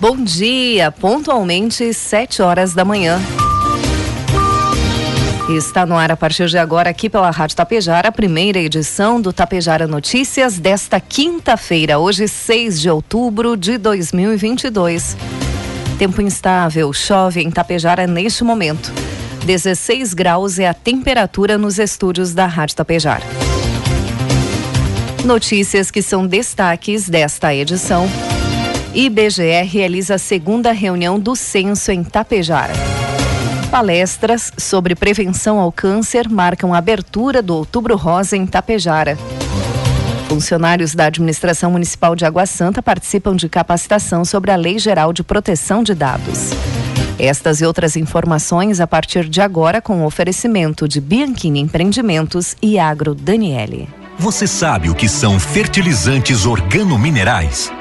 Bom dia, pontualmente 7 horas da manhã. Está no ar a partir de agora aqui pela Rádio Tapejara, a primeira edição do Tapejara Notícias desta quinta-feira, hoje 6 de outubro de 2022. Tempo instável, chove em Tapejara neste momento. 16 graus é a temperatura nos estúdios da Rádio Tapejara. Notícias que são destaques desta edição. IBGE realiza a segunda reunião do censo em Tapejara. Palestras sobre prevenção ao câncer marcam a abertura do Outubro Rosa em Tapejara. Funcionários da Administração Municipal de Água Santa participam de capacitação sobre a Lei Geral de Proteção de Dados. Estas e outras informações a partir de agora com o oferecimento de Bianchini Empreendimentos e Agro Daniele. Você sabe o que são fertilizantes organominerais?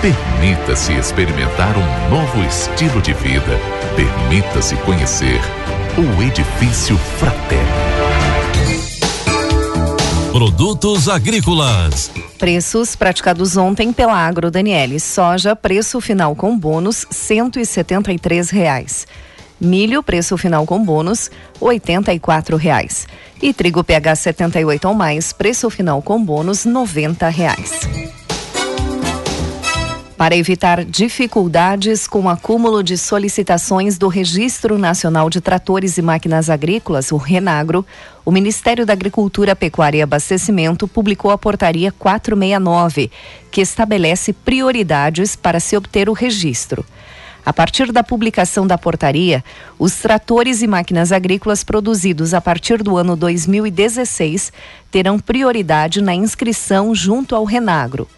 Permita-se experimentar um novo estilo de vida. Permita-se conhecer o Edifício Fraterno. Produtos agrícolas. Preços praticados ontem pela Agro Daniele. Soja, preço final com bônus, cento e setenta e três reais. Milho, preço final com bônus, oitenta e quatro reais. E trigo PH 78 ou mais, preço final com bônus, noventa reais. Para evitar dificuldades com o acúmulo de solicitações do Registro Nacional de Tratores e Máquinas Agrícolas, o Renagro, o Ministério da Agricultura, Pecuária e Abastecimento publicou a Portaria 469, que estabelece prioridades para se obter o registro. A partir da publicação da portaria, os tratores e máquinas agrícolas produzidos a partir do ano 2016 terão prioridade na inscrição junto ao Renagro.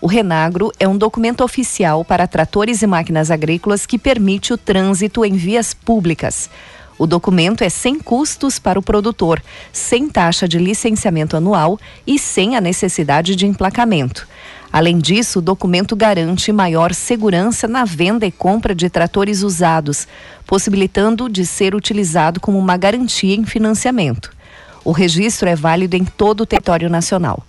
O Renagro é um documento oficial para tratores e máquinas agrícolas que permite o trânsito em vias públicas. O documento é sem custos para o produtor, sem taxa de licenciamento anual e sem a necessidade de emplacamento. Além disso, o documento garante maior segurança na venda e compra de tratores usados, possibilitando de ser utilizado como uma garantia em financiamento. O registro é válido em todo o território nacional.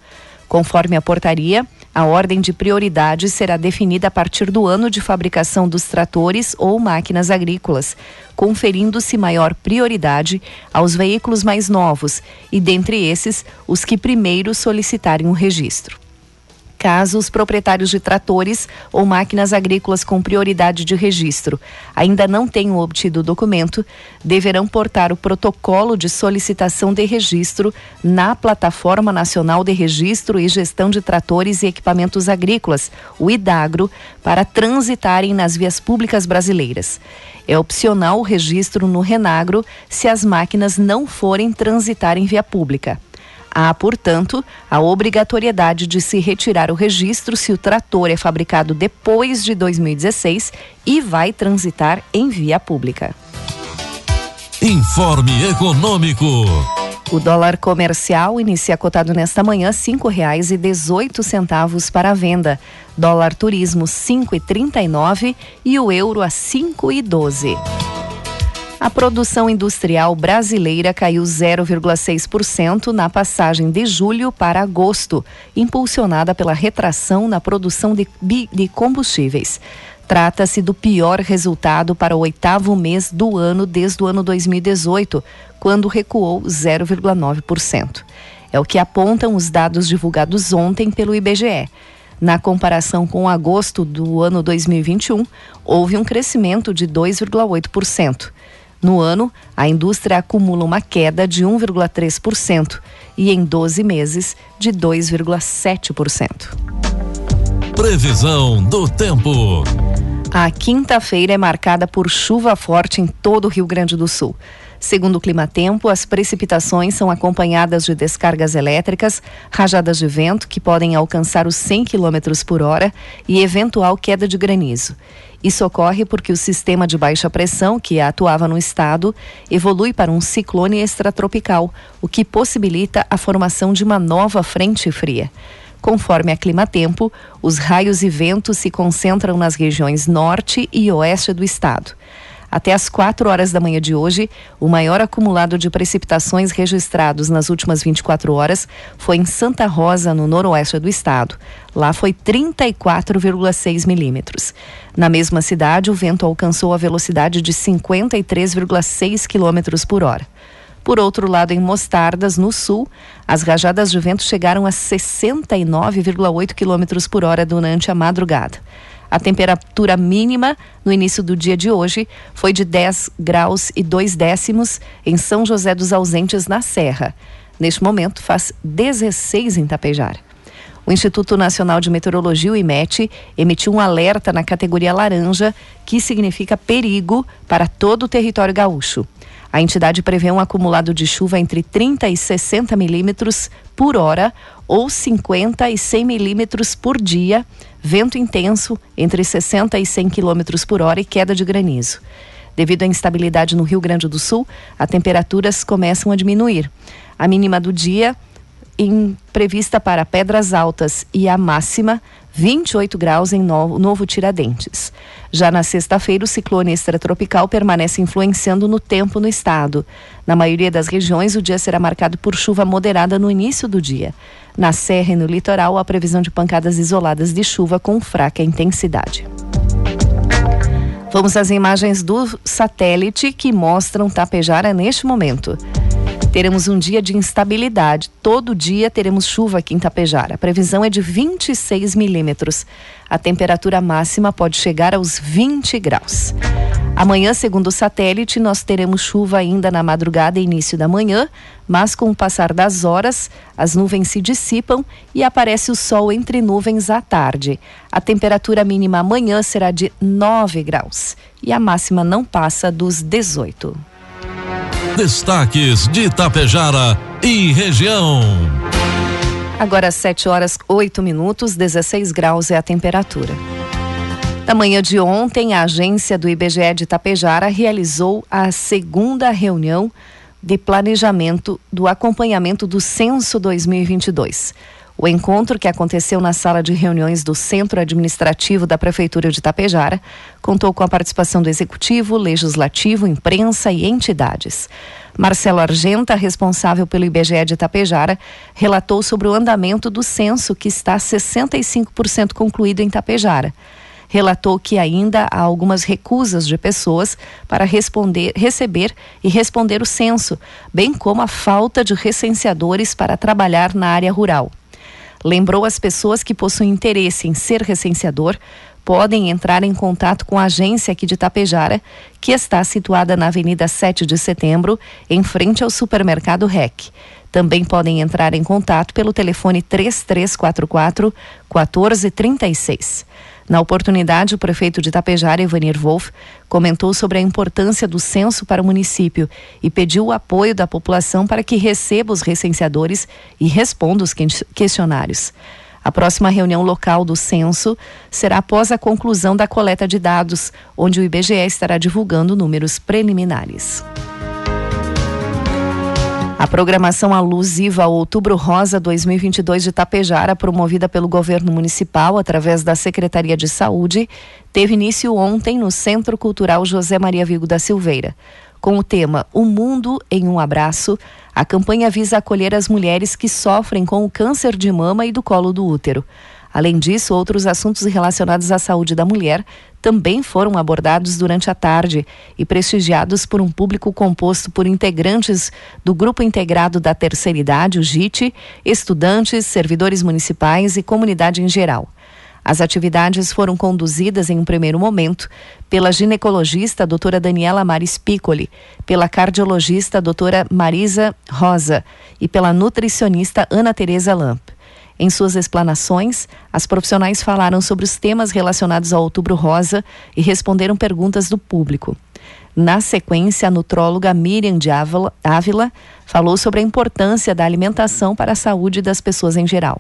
Conforme a portaria, a ordem de prioridade será definida a partir do ano de fabricação dos tratores ou máquinas agrícolas, conferindo-se maior prioridade aos veículos mais novos e, dentre esses, os que primeiro solicitarem o registro. Caso os proprietários de tratores ou máquinas agrícolas com prioridade de registro ainda não tenham obtido o documento, deverão portar o protocolo de solicitação de registro na Plataforma Nacional de Registro e Gestão de Tratores e Equipamentos Agrícolas, o IDAGRO, para transitarem nas vias públicas brasileiras. É opcional o registro no Renagro se as máquinas não forem transitar em via pública. Há, portanto, a obrigatoriedade de se retirar o registro se o trator é fabricado depois de 2016 e vai transitar em via pública. Informe Econômico. O dólar comercial inicia cotado nesta manhã cinco reais e dezoito centavos para a venda. Dólar turismo cinco e trinta e nove e o euro a cinco e doze. A produção industrial brasileira caiu 0,6% na passagem de julho para agosto, impulsionada pela retração na produção de, de combustíveis. Trata-se do pior resultado para o oitavo mês do ano desde o ano 2018, quando recuou 0,9%. É o que apontam os dados divulgados ontem pelo IBGE. Na comparação com agosto do ano 2021, houve um crescimento de 2,8%. No ano, a indústria acumula uma queda de 1,3% e em 12 meses de 2,7%. Previsão do tempo. A quinta-feira é marcada por chuva forte em todo o Rio Grande do Sul. Segundo o Climatempo, as precipitações são acompanhadas de descargas elétricas, rajadas de vento que podem alcançar os 100 km por hora e eventual queda de granizo. Isso ocorre porque o sistema de baixa pressão que atuava no estado evolui para um ciclone extratropical, o que possibilita a formação de uma nova frente fria. Conforme a Climatempo, os raios e ventos se concentram nas regiões norte e oeste do estado. Até às 4 horas da manhã de hoje, o maior acumulado de precipitações registrados nas últimas 24 horas foi em Santa Rosa, no noroeste do estado. Lá foi 34,6 milímetros. Na mesma cidade, o vento alcançou a velocidade de 53,6 quilômetros por hora. Por outro lado, em Mostardas, no sul, as rajadas de vento chegaram a 69,8 quilômetros por hora durante a madrugada. A temperatura mínima no início do dia de hoje foi de 10 graus e 2 décimos em São José dos Ausentes, na Serra. Neste momento, faz 16 em Tapejar. O Instituto Nacional de Meteorologia, o IMET, emitiu um alerta na categoria laranja, que significa perigo para todo o território gaúcho. A entidade prevê um acumulado de chuva entre 30 e 60 milímetros por hora ou 50 e 100 milímetros por dia, vento intenso entre 60 e 100 quilômetros por hora e queda de granizo. Devido à instabilidade no Rio Grande do Sul, as temperaturas começam a diminuir. A mínima do dia em, prevista para Pedras Altas e a máxima 28 graus em Novo, Novo Tiradentes. Já na sexta-feira, o ciclone extratropical permanece influenciando no tempo no estado. Na maioria das regiões, o dia será marcado por chuva moderada no início do dia. Na Serra e no litoral, a previsão de pancadas isoladas de chuva com fraca intensidade. Vamos às imagens do satélite que mostram Tapejara neste momento. Teremos um dia de instabilidade. Todo dia teremos chuva aqui em Tapejara. A previsão é de 26 milímetros. A temperatura máxima pode chegar aos 20 graus. Amanhã, segundo o satélite, nós teremos chuva ainda na madrugada e início da manhã, mas com o passar das horas, as nuvens se dissipam e aparece o sol entre nuvens à tarde. A temperatura mínima amanhã será de 9 graus e a máxima não passa dos 18. Destaques de Itapejara e região. Agora 7 horas 8 minutos, 16 graus é a temperatura. Na manhã de ontem, a agência do IBGE de Itapejara realizou a segunda reunião de planejamento do acompanhamento do Censo 2022. O encontro, que aconteceu na sala de reuniões do Centro Administrativo da Prefeitura de Tapejara, contou com a participação do Executivo, Legislativo, imprensa e entidades. Marcelo Argenta, responsável pelo IBGE de Tapejara, relatou sobre o andamento do censo, que está 65% concluído em Tapejara relatou que ainda há algumas recusas de pessoas para responder, receber e responder o censo, bem como a falta de recenseadores para trabalhar na área rural. Lembrou as pessoas que possuem interesse em ser recenseador podem entrar em contato com a agência aqui de Tapejara, que está situada na Avenida 7 de Setembro, em frente ao supermercado REC. Também podem entrar em contato pelo telefone 3344 1436. Na oportunidade, o prefeito de Tapejara, Evanir Wolff, comentou sobre a importância do censo para o município e pediu o apoio da população para que receba os recenseadores e responda os questionários. A próxima reunião local do censo será após a conclusão da coleta de dados, onde o IBGE estará divulgando números preliminares. A programação alusiva ao Outubro Rosa 2022 de Tapejara, promovida pelo governo municipal através da Secretaria de Saúde, teve início ontem no Centro Cultural José Maria Vigo da Silveira. Com o tema O Mundo em um Abraço, a campanha visa acolher as mulheres que sofrem com o câncer de mama e do colo do útero. Além disso, outros assuntos relacionados à saúde da mulher também foram abordados durante a tarde e prestigiados por um público composto por integrantes do Grupo Integrado da Terceira Idade, o GIT, estudantes, servidores municipais e comunidade em geral. As atividades foram conduzidas em um primeiro momento pela ginecologista doutora Daniela Maris Piccoli, pela cardiologista doutora Marisa Rosa e pela nutricionista Ana Teresa Lamp. Em suas explanações, as profissionais falaram sobre os temas relacionados ao Outubro Rosa e responderam perguntas do público. Na sequência, a nutróloga Miriam de Ávila falou sobre a importância da alimentação para a saúde das pessoas em geral.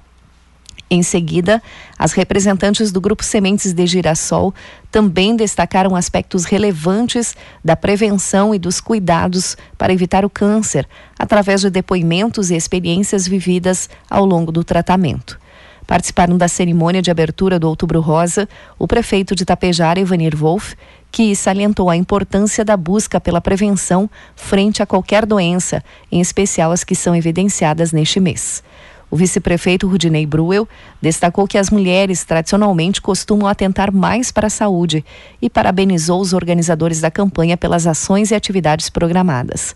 Em seguida, as representantes do Grupo Sementes de Girassol também destacaram aspectos relevantes da prevenção e dos cuidados para evitar o câncer, através de depoimentos e experiências vividas ao longo do tratamento. Participaram da cerimônia de abertura do Outubro Rosa o prefeito de Tapejara, Ivanir Wolff, que salientou a importância da busca pela prevenção frente a qualquer doença, em especial as que são evidenciadas neste mês. O vice-prefeito Rudinei Bruel destacou que as mulheres tradicionalmente costumam atentar mais para a saúde e parabenizou os organizadores da campanha pelas ações e atividades programadas.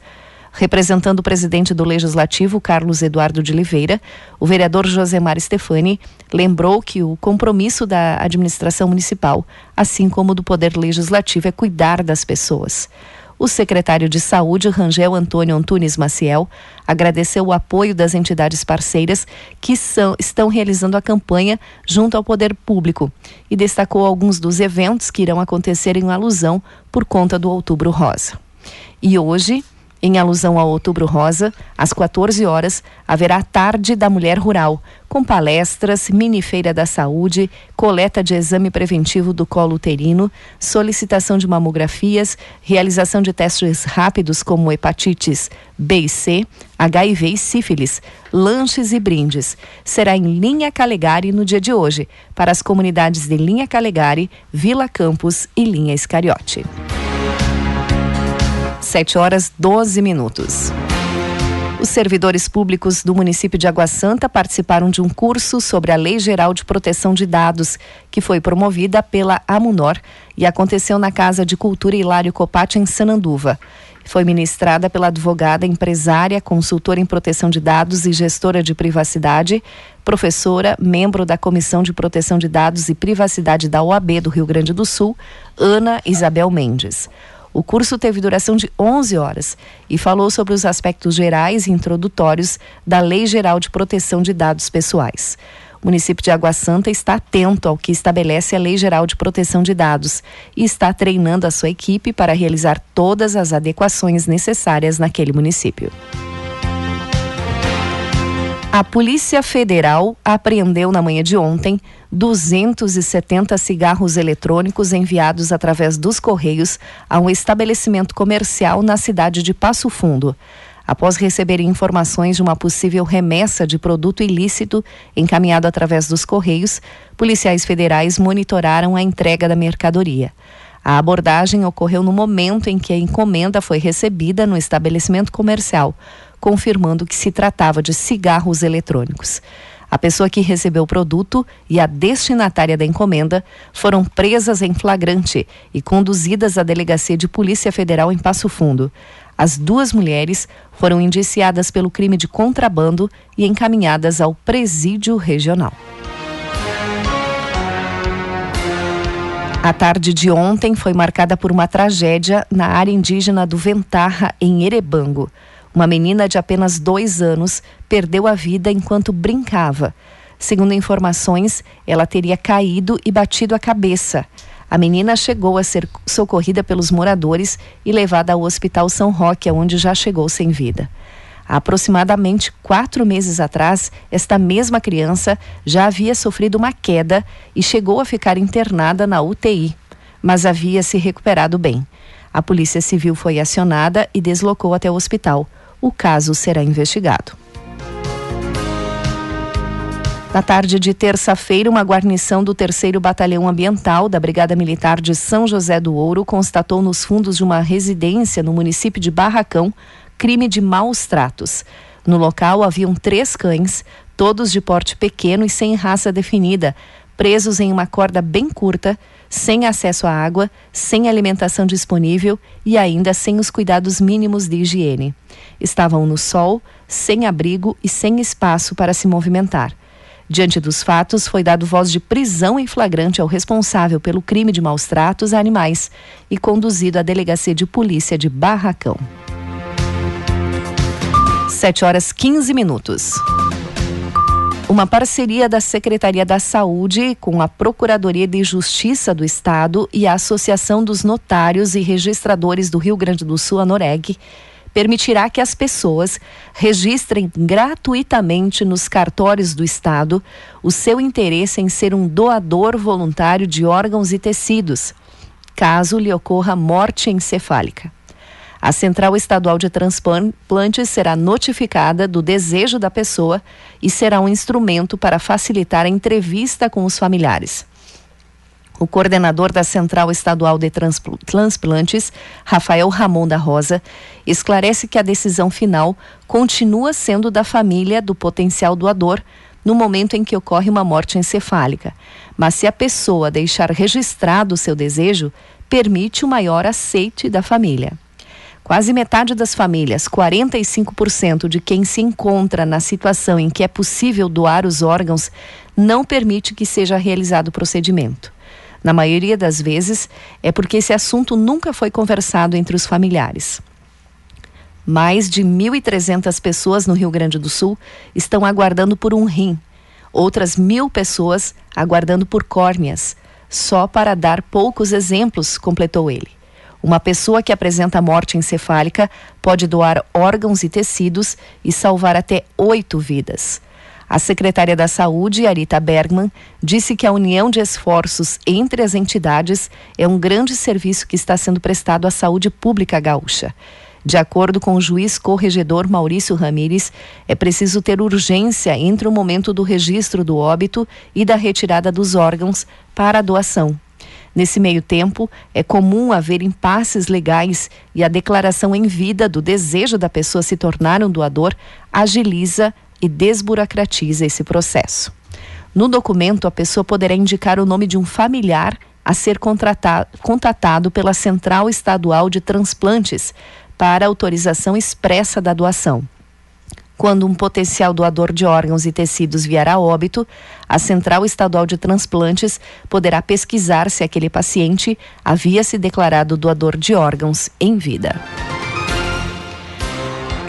Representando o presidente do Legislativo, Carlos Eduardo de Oliveira, o vereador Josemar Stefani lembrou que o compromisso da administração municipal, assim como do Poder Legislativo, é cuidar das pessoas. O secretário de Saúde, Rangel Antônio Antunes Maciel, agradeceu o apoio das entidades parceiras que são, estão realizando a campanha junto ao poder público e destacou alguns dos eventos que irão acontecer em alusão por conta do Outubro Rosa. E hoje, em alusão ao Outubro Rosa, às 14 horas, haverá Tarde da Mulher Rural, com palestras, mini-feira da saúde, coleta de exame preventivo do colo uterino, solicitação de mamografias, realização de testes rápidos como hepatites B e C, HIV e sífilis, lanches e brindes. Será em Linha Calegari no dia de hoje, para as comunidades de Linha Calegari, Vila Campos e Linha Iscariote. 7 horas 12 minutos. Os servidores públicos do município de Água Santa participaram de um curso sobre a Lei Geral de Proteção de Dados, que foi promovida pela Amunor e aconteceu na Casa de Cultura Hilário Copati, em Sananduva. Foi ministrada pela advogada, empresária, consultora em proteção de dados e gestora de privacidade, professora, membro da Comissão de Proteção de Dados e Privacidade da OAB do Rio Grande do Sul, Ana Isabel Mendes. O curso teve duração de 11 horas e falou sobre os aspectos gerais e introdutórios da Lei Geral de Proteção de Dados Pessoais. O município de Água Santa está atento ao que estabelece a Lei Geral de Proteção de Dados e está treinando a sua equipe para realizar todas as adequações necessárias naquele município. A Polícia Federal apreendeu na manhã de ontem 270 cigarros eletrônicos enviados através dos Correios a um estabelecimento comercial na cidade de Passo Fundo. Após receberem informações de uma possível remessa de produto ilícito encaminhado através dos Correios, policiais federais monitoraram a entrega da mercadoria. A abordagem ocorreu no momento em que a encomenda foi recebida no estabelecimento comercial confirmando que se tratava de cigarros eletrônicos. A pessoa que recebeu o produto e a destinatária da encomenda foram presas em flagrante e conduzidas à Delegacia de Polícia Federal em Passo Fundo. As duas mulheres foram indiciadas pelo crime de contrabando e encaminhadas ao presídio regional. A tarde de ontem foi marcada por uma tragédia na área indígena do Ventarra, em Erebango. Uma menina de apenas dois anos perdeu a vida enquanto brincava. Segundo informações, ela teria caído e batido a cabeça. A menina chegou a ser socorrida pelos moradores e levada ao Hospital São Roque, onde já chegou sem vida. Há aproximadamente quatro meses atrás, esta mesma criança já havia sofrido uma queda e chegou a ficar internada na UTI, mas havia se recuperado bem. A Polícia Civil foi acionada e deslocou até o hospital. O caso será investigado. Na tarde de terça-feira, uma guarnição do 3 Batalhão Ambiental da Brigada Militar de São José do Ouro constatou nos fundos de uma residência no município de Barracão crime de maus tratos. No local haviam três cães, todos de porte pequeno e sem raça definida, presos em uma corda bem curta, sem acesso à água, sem alimentação disponível e ainda sem os cuidados mínimos de higiene. Estavam no sol, sem abrigo e sem espaço para se movimentar. Diante dos fatos, foi dado voz de prisão em flagrante ao responsável pelo crime de maus tratos a animais e conduzido à delegacia de polícia de Barracão. 7 horas 15 minutos. Uma parceria da Secretaria da Saúde com a Procuradoria de Justiça do Estado e a Associação dos Notários e Registradores do Rio Grande do Sul, a Noreg, permitirá que as pessoas registrem gratuitamente nos cartórios do Estado o seu interesse em ser um doador voluntário de órgãos e tecidos, caso lhe ocorra morte encefálica. A Central Estadual de Transplantes será notificada do desejo da pessoa e será um instrumento para facilitar a entrevista com os familiares. O coordenador da Central Estadual de Transplantes, Rafael Ramon da Rosa, esclarece que a decisão final continua sendo da família do potencial doador no momento em que ocorre uma morte encefálica. Mas se a pessoa deixar registrado o seu desejo, permite o maior aceite da família. Quase metade das famílias, 45% de quem se encontra na situação em que é possível doar os órgãos, não permite que seja realizado o procedimento. Na maioria das vezes, é porque esse assunto nunca foi conversado entre os familiares. Mais de 1.300 pessoas no Rio Grande do Sul estão aguardando por um rim. Outras mil pessoas aguardando por córneas. Só para dar poucos exemplos, completou ele. Uma pessoa que apresenta morte encefálica pode doar órgãos e tecidos e salvar até oito vidas. A secretária da Saúde, Arita Bergman, disse que a união de esforços entre as entidades é um grande serviço que está sendo prestado à saúde pública gaúcha. De acordo com o juiz corregedor Maurício Ramires, é preciso ter urgência entre o momento do registro do óbito e da retirada dos órgãos para a doação. Nesse meio tempo, é comum haver impasses legais e a declaração em vida do desejo da pessoa se tornar um doador agiliza e desburocratiza esse processo. No documento, a pessoa poderá indicar o nome de um familiar a ser contatado pela Central Estadual de Transplantes para autorização expressa da doação. Quando um potencial doador de órgãos e tecidos vier a óbito, a Central Estadual de Transplantes poderá pesquisar se aquele paciente havia se declarado doador de órgãos em vida.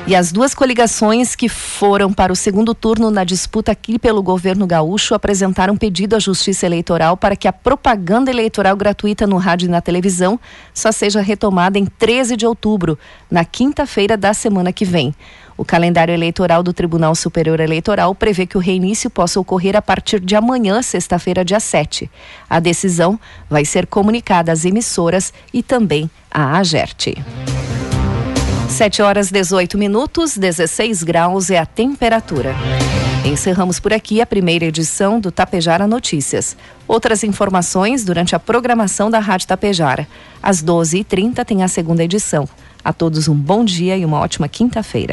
E as duas coligações que foram para o segundo turno na disputa aqui pelo governo gaúcho apresentaram pedido à Justiça Eleitoral para que a propaganda eleitoral gratuita no rádio e na televisão só seja retomada em 13 de outubro, na quinta-feira da semana que vem. O calendário eleitoral do Tribunal Superior Eleitoral prevê que o reinício possa ocorrer a partir de amanhã, sexta-feira, dia 7. A decisão vai ser comunicada às emissoras e também à AGERT. 7 horas 18 minutos, 16 graus é a temperatura. Encerramos por aqui a primeira edição do Tapejara Notícias. Outras informações durante a programação da Rádio Tapejara. Às 12h30 tem a segunda edição. A todos um bom dia e uma ótima quinta-feira.